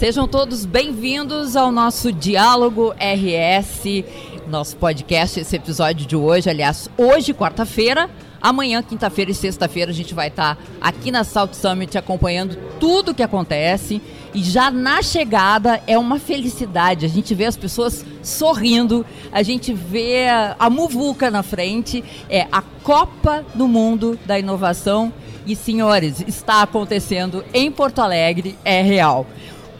Sejam todos bem-vindos ao nosso Diálogo RS, nosso podcast, esse episódio de hoje. Aliás, hoje, quarta-feira, amanhã, quinta-feira e sexta-feira, a gente vai estar aqui na South Summit acompanhando tudo o que acontece. E já na chegada é uma felicidade. A gente vê as pessoas sorrindo, a gente vê a muvuca na frente. É a Copa do Mundo da Inovação. E, senhores, está acontecendo em Porto Alegre, é real.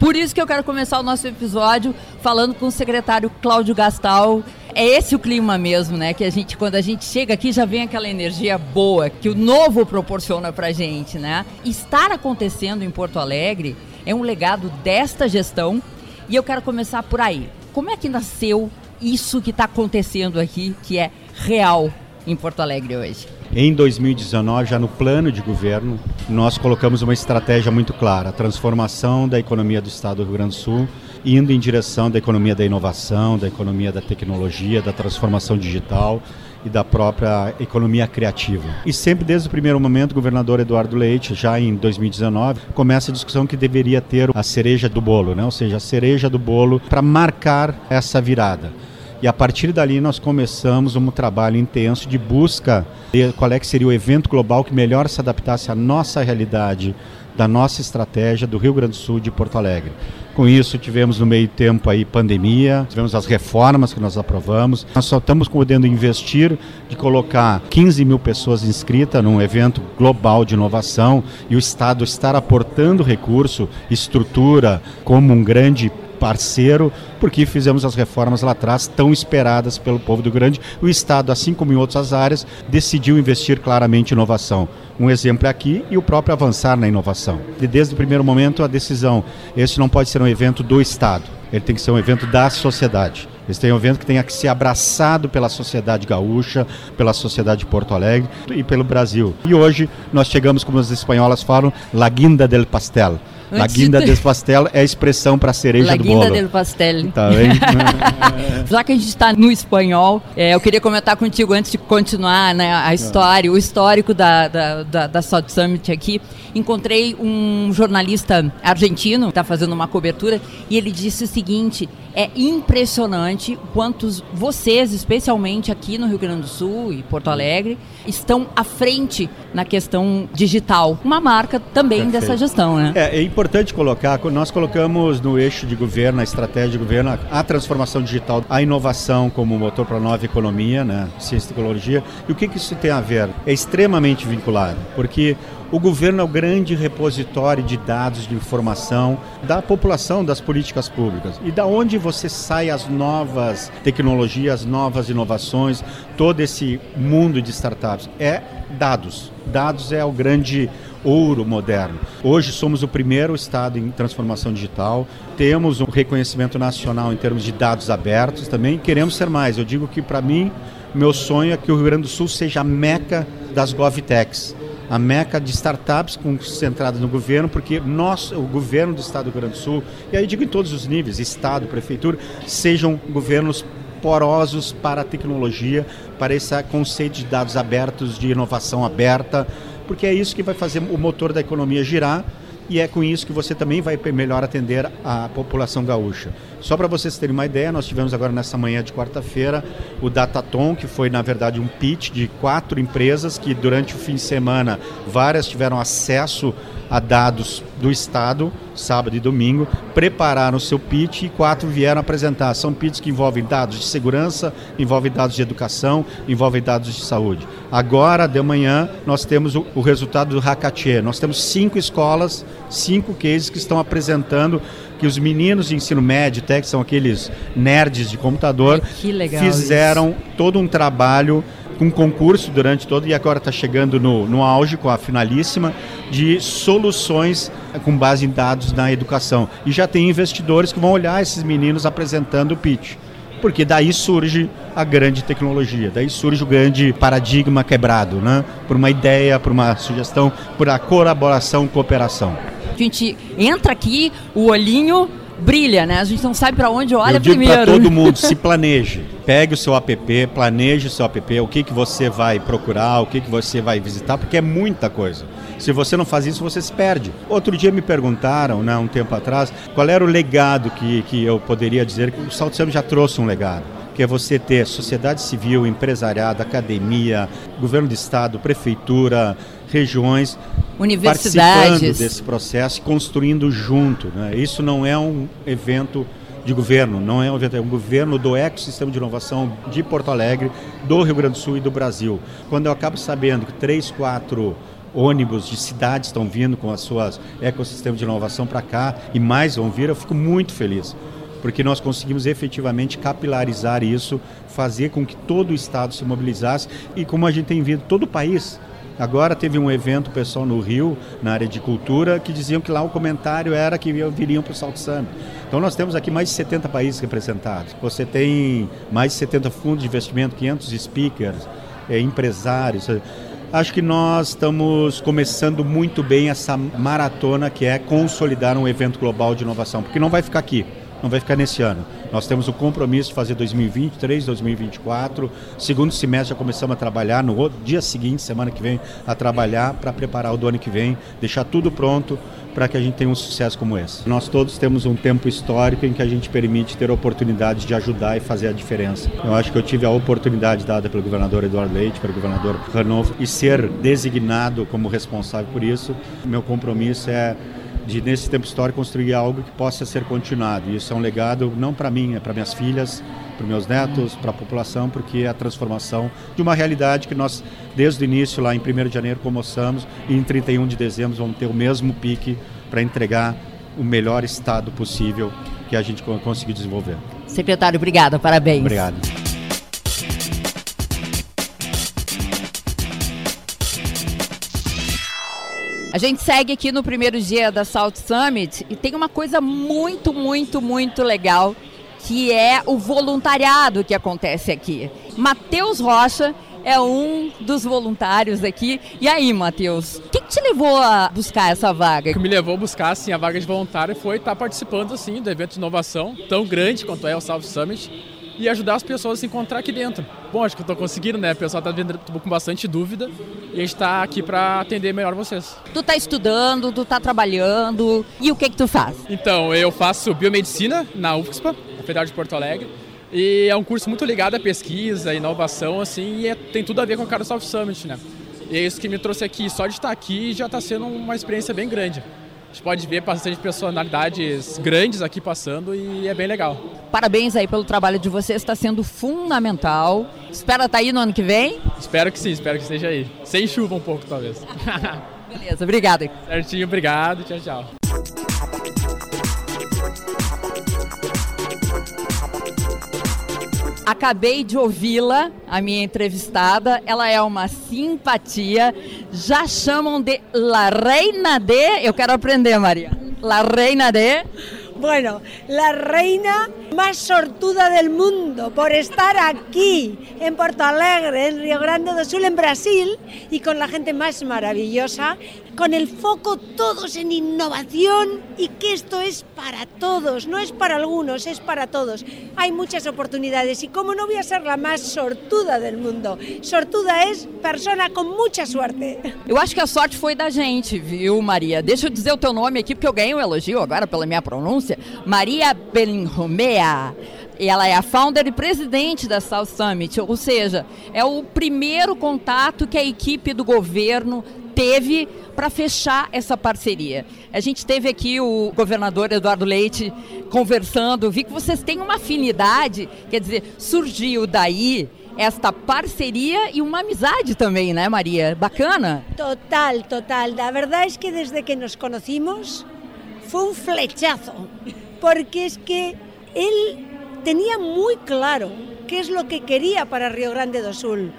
Por isso que eu quero começar o nosso episódio falando com o secretário Cláudio Gastal. É esse o clima mesmo, né? Que a gente, quando a gente chega aqui, já vem aquela energia boa que o novo proporciona pra gente, né? Estar acontecendo em Porto Alegre é um legado desta gestão e eu quero começar por aí. Como é que nasceu isso que está acontecendo aqui, que é real em Porto Alegre hoje? Em 2019, já no plano de governo, nós colocamos uma estratégia muito clara: a transformação da economia do Estado do Rio Grande do Sul, indo em direção da economia da inovação, da economia da tecnologia, da transformação digital e da própria economia criativa. E sempre desde o primeiro momento, o governador Eduardo Leite, já em 2019, começa a discussão que deveria ter a cereja do bolo, né? ou seja, a cereja do bolo para marcar essa virada. E a partir dali nós começamos um trabalho intenso de busca de qual é que seria o evento global que melhor se adaptasse à nossa realidade, da nossa estratégia do Rio Grande do Sul de Porto Alegre. Com isso, tivemos no meio tempo aí pandemia, tivemos as reformas que nós aprovamos. Nós só estamos podendo investir de colocar 15 mil pessoas inscritas num evento global de inovação e o Estado estar aportando recurso, estrutura, como um grande parceiro, porque fizemos as reformas lá atrás, tão esperadas pelo povo do Grande. O Estado, assim como em outras áreas, decidiu investir claramente em inovação. Um exemplo é aqui e o próprio avançar na inovação. E desde o primeiro momento, a decisão: esse não pode ser um evento do Estado, ele tem que ser um evento da sociedade. Esse tem um evento que tenha que ser abraçado pela sociedade gaúcha, pela sociedade de Porto Alegre e pelo Brasil. E hoje nós chegamos, como as espanholas falam, la guinda del pastel La guinda del pastel é a expressão para cereja La do bolo. La guinda del pastel. Tá bem? Já que a gente está no espanhol, é, eu queria comentar contigo antes de continuar né, a história, o histórico da, da, da, da South Summit aqui. Encontrei um jornalista argentino que está fazendo uma cobertura e ele disse o seguinte: é impressionante quantos vocês, especialmente aqui no Rio Grande do Sul e Porto Alegre, estão à frente na questão digital. Uma marca também Perfeito. dessa gestão, né? É, é, importante colocar, nós colocamos no eixo de governo, a estratégia de governo, a transformação digital, a inovação como motor para a nova economia, né? ciência e tecnologia. E o que, que isso tem a ver? É extremamente vinculado, porque o governo é o grande repositório de dados, de informação da população, das políticas públicas. E da onde você sai as novas tecnologias, novas inovações, todo esse mundo de startups? É dados. Dados é o grande ouro moderno. Hoje somos o primeiro estado em transformação digital, temos um reconhecimento nacional em termos de dados abertos também, queremos ser mais. Eu digo que para mim, meu sonho é que o Rio Grande do Sul seja a meca das GovTechs a meca de startups concentradas no governo, porque nós, o governo do Estado do Rio Grande do Sul, e aí digo em todos os níveis, Estado, Prefeitura, sejam governos porosos para a tecnologia, para esse conceito de dados abertos, de inovação aberta, porque é isso que vai fazer o motor da economia girar e é com isso que você também vai melhor atender a população gaúcha. Só para vocês terem uma ideia, nós tivemos agora nessa manhã de quarta-feira o Dataton, que foi na verdade um pitch de quatro empresas que durante o fim de semana várias tiveram acesso a dados do Estado, sábado e domingo, prepararam o seu pitch e quatro vieram apresentar. São pitches que envolvem dados de segurança, envolvem dados de educação, envolvem dados de saúde. Agora, de manhã, nós temos o, o resultado do Hackathon. Nós temos cinco escolas, cinco cases que estão apresentando que os meninos de ensino médio, até que são aqueles nerds de computador, fizeram isso. todo um trabalho com concurso durante todo e agora está chegando no, no auge com a finalíssima de soluções com base em dados na educação. E já tem investidores que vão olhar esses meninos apresentando o pitch. Porque daí surge a grande tecnologia, daí surge o grande paradigma quebrado, né? Por uma ideia, por uma sugestão, por a colaboração, cooperação. A gente entra aqui, o olhinho brilha, né? A gente não sabe para onde olha Eu digo primeiro. para todo mundo, se planeje. Pegue o seu app, planeje o seu app, o que, que você vai procurar, o que, que você vai visitar, porque é muita coisa. Se você não faz isso, você se perde. Outro dia me perguntaram, né, um tempo atrás, qual era o legado que, que eu poderia dizer que o Salto Summit já trouxe um legado que é você ter sociedade civil, empresariado, academia, governo de estado, prefeitura, regiões universidades desse processo, construindo junto. Né? Isso não é um evento de governo, não é um evento, é um governo do ecossistema de inovação de Porto Alegre, do Rio Grande do Sul e do Brasil. Quando eu acabo sabendo que três, quatro ônibus de cidades estão vindo com as suas ecossistemas de inovação para cá e mais vão vir, eu fico muito feliz porque nós conseguimos efetivamente capilarizar isso, fazer com que todo o Estado se mobilizasse e como a gente tem vindo, todo o país. Agora teve um evento pessoal no Rio, na área de cultura, que diziam que lá o comentário era que viriam para o Salto Summit. Então nós temos aqui mais de 70 países representados. Você tem mais de 70 fundos de investimento, 500 speakers, é, empresários. Acho que nós estamos começando muito bem essa maratona que é consolidar um evento global de inovação, porque não vai ficar aqui não vai ficar nesse ano. Nós temos o compromisso de fazer 2023, 2024. Segundo semestre já começamos a trabalhar, no dia seguinte, semana que vem, a trabalhar para preparar o do ano que vem, deixar tudo pronto para que a gente tenha um sucesso como esse. Nós todos temos um tempo histórico em que a gente permite ter oportunidades de ajudar e fazer a diferença. Eu acho que eu tive a oportunidade dada pelo governador Eduardo Leite, pelo governador Ranovo, e ser designado como responsável por isso. Meu compromisso é de nesse tempo histórico construir algo que possa ser continuado. E isso é um legado não para mim, é para minhas filhas, para meus netos, para a população, porque é a transformação de uma realidade que nós desde o início lá em 1 de janeiro começamos e em 31 de dezembro vamos ter o mesmo pique para entregar o melhor estado possível que a gente conseguiu desenvolver. Secretário, obrigada, parabéns. Obrigado. A gente segue aqui no primeiro dia da South Summit e tem uma coisa muito, muito, muito legal que é o voluntariado que acontece aqui. Matheus Rocha é um dos voluntários aqui. E aí, Matheus, o que, que, te levou a buscar essa vaga? O que me levou a buscar assim, a vaga de voluntário foi estar participando assim, do evento de inovação tão grande quanto é o South Summit e ajudar as pessoas a se encontrar aqui dentro. Bom, acho que eu estou conseguindo, né? O pessoal está vindo com bastante dúvida e a gente está aqui para atender melhor vocês. Tu está estudando, tu está trabalhando e o que que tu faz? Então, eu faço biomedicina na UFSPA, na Federal de Porto Alegre. E é um curso muito ligado à pesquisa, inovação, assim, e é, tem tudo a ver com o Cara Soft Summit, né? E é isso que me trouxe aqui. Só de estar aqui já está sendo uma experiência bem grande. A gente pode ver bastante personalidades grandes aqui passando e é bem legal. Parabéns aí pelo trabalho de vocês, está sendo fundamental. Espera estar tá aí no ano que vem? Espero que sim, espero que esteja aí. Sem chuva um pouco, talvez. Beleza, obrigado. Certinho, obrigado. Tchau, tchau. Acabei de ouvi-la, a minha entrevistada. Ela é uma simpatia. Já chamam de La Reina de. Eu quero aprender, Maria. La Reina de. Bueno, la reina más sortuda del mundo por estar aquí, en Porto Alegre, en Río Grande do Sul, en Brasil, y con la gente más maravillosa, con el foco todos en innovación y que esto es para todos, no es para algunos, es para todos. Hay muchas oportunidades y como no voy a ser la más sortuda del mundo, sortuda es persona con mucha suerte. Eu acho que a sorte foi da gente, viu, Maria? Deixa eu dizer o teu nome aqui, porque eu ganhei um elogio agora pela minha pronúncia. Maria Benromea. Ela é a founder e presidente da South Summit, ou seja, é o primeiro contato que a equipe do governo teve para fechar essa parceria. A gente teve aqui o governador Eduardo Leite conversando, vi que vocês têm uma afinidade, quer dizer, surgiu daí esta parceria e uma amizade também, né, Maria? Bacana? Total, total. La verdad es que desde que nos conocimos fue un flechazo, porque es que él tenía muy claro qué es lo que quería para Río Grande do Sul.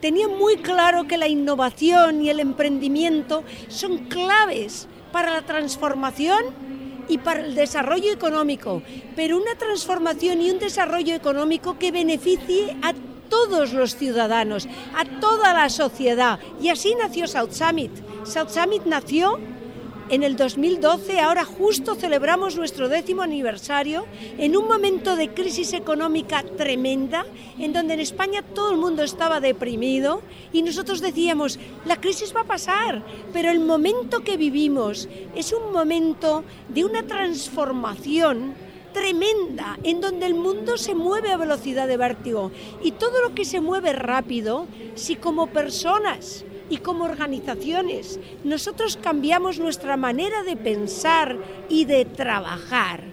Tenía muy claro que la innovación y el emprendimiento son claves para la transformación y para el desarrollo económico, pero una transformación y un desarrollo económico que beneficie a todos los ciudadanos, a toda la sociedad. Y así nació South Summit. South Summit nació en el 2012, ahora justo celebramos nuestro décimo aniversario, en un momento de crisis económica tremenda, en donde en España todo el mundo estaba deprimido y nosotros decíamos, la crisis va a pasar, pero el momento que vivimos es un momento de una transformación tremenda, en donde el mundo se mueve a velocidad de vértigo. Y todo lo que se mueve rápido, si como personas y como organizaciones nosotros cambiamos nuestra manera de pensar y de trabajar,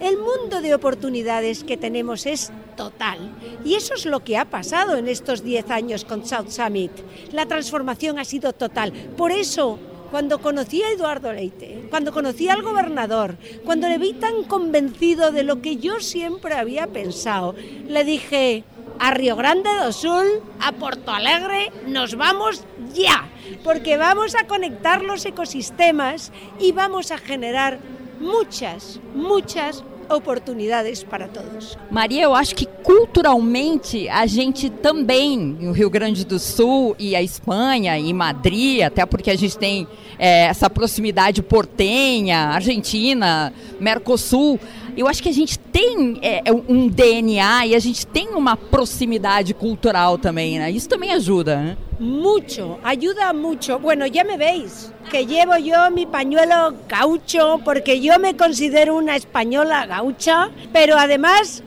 el mundo de oportunidades que tenemos es total. Y eso es lo que ha pasado en estos 10 años con South Summit. La transformación ha sido total. Por eso cuando conocí a Eduardo Leite, cuando conocí al gobernador, cuando le vi tan convencido de lo que yo siempre había pensado, le dije, a Río Grande do Sul, a Porto Alegre, nos vamos ya, porque vamos a conectar los ecosistemas y vamos a generar muchas, muchas oportunidades para todos. Maria, eu acho que culturalmente a gente também, no Rio Grande do Sul e a Espanha e Madrid, até porque a gente tem é, essa proximidade portenha, Argentina, Mercosul, eu acho que a gente tem é, é um DNA e a gente tem uma proximidade cultural também, né? Isso também ajuda, né? Mucho, ayuda mucho. Bueno, ya me veis que llevo yo mi pañuelo gaucho porque yo me considero una española gaucha, pero además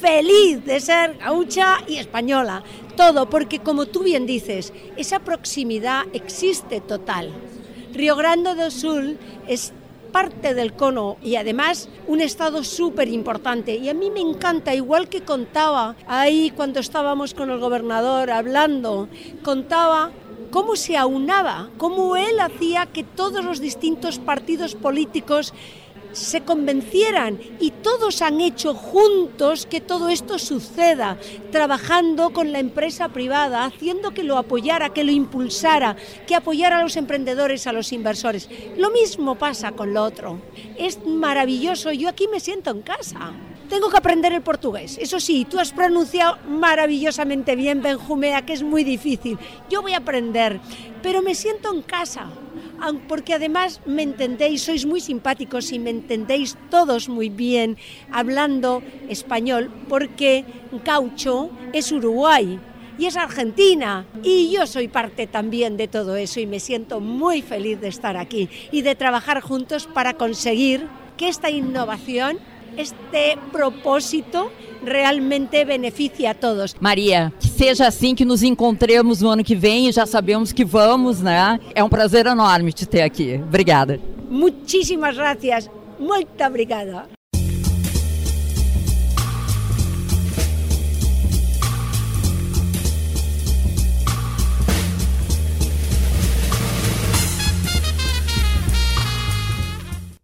feliz de ser gaucha y española. Todo, porque como tú bien dices, esa proximidad existe total. Río Grande do Sul es parte del cono y además un estado súper importante. Y a mí me encanta, igual que contaba ahí cuando estábamos con el gobernador hablando, contaba cómo se aunaba, cómo él hacía que todos los distintos partidos políticos se convencieran y todos han hecho juntos que todo esto suceda, trabajando con la empresa privada, haciendo que lo apoyara, que lo impulsara, que apoyara a los emprendedores, a los inversores. Lo mismo pasa con lo otro. Es maravilloso, yo aquí me siento en casa. Tengo que aprender el portugués. Eso sí, tú has pronunciado maravillosamente bien Benjumea, que es muy difícil. Yo voy a aprender, pero me siento en casa porque además me entendéis, sois muy simpáticos y me entendéis todos muy bien hablando español, porque Caucho es Uruguay y es Argentina. Y yo soy parte también de todo eso y me siento muy feliz de estar aquí y de trabajar juntos para conseguir que esta innovación este propósito realmente beneficia a todos. Maria, que seja assim que nos encontremos no ano que vem e já sabemos que vamos, né? É um prazer enorme te ter aqui. Obrigada. Muchísimas gracias. Muito obrigada.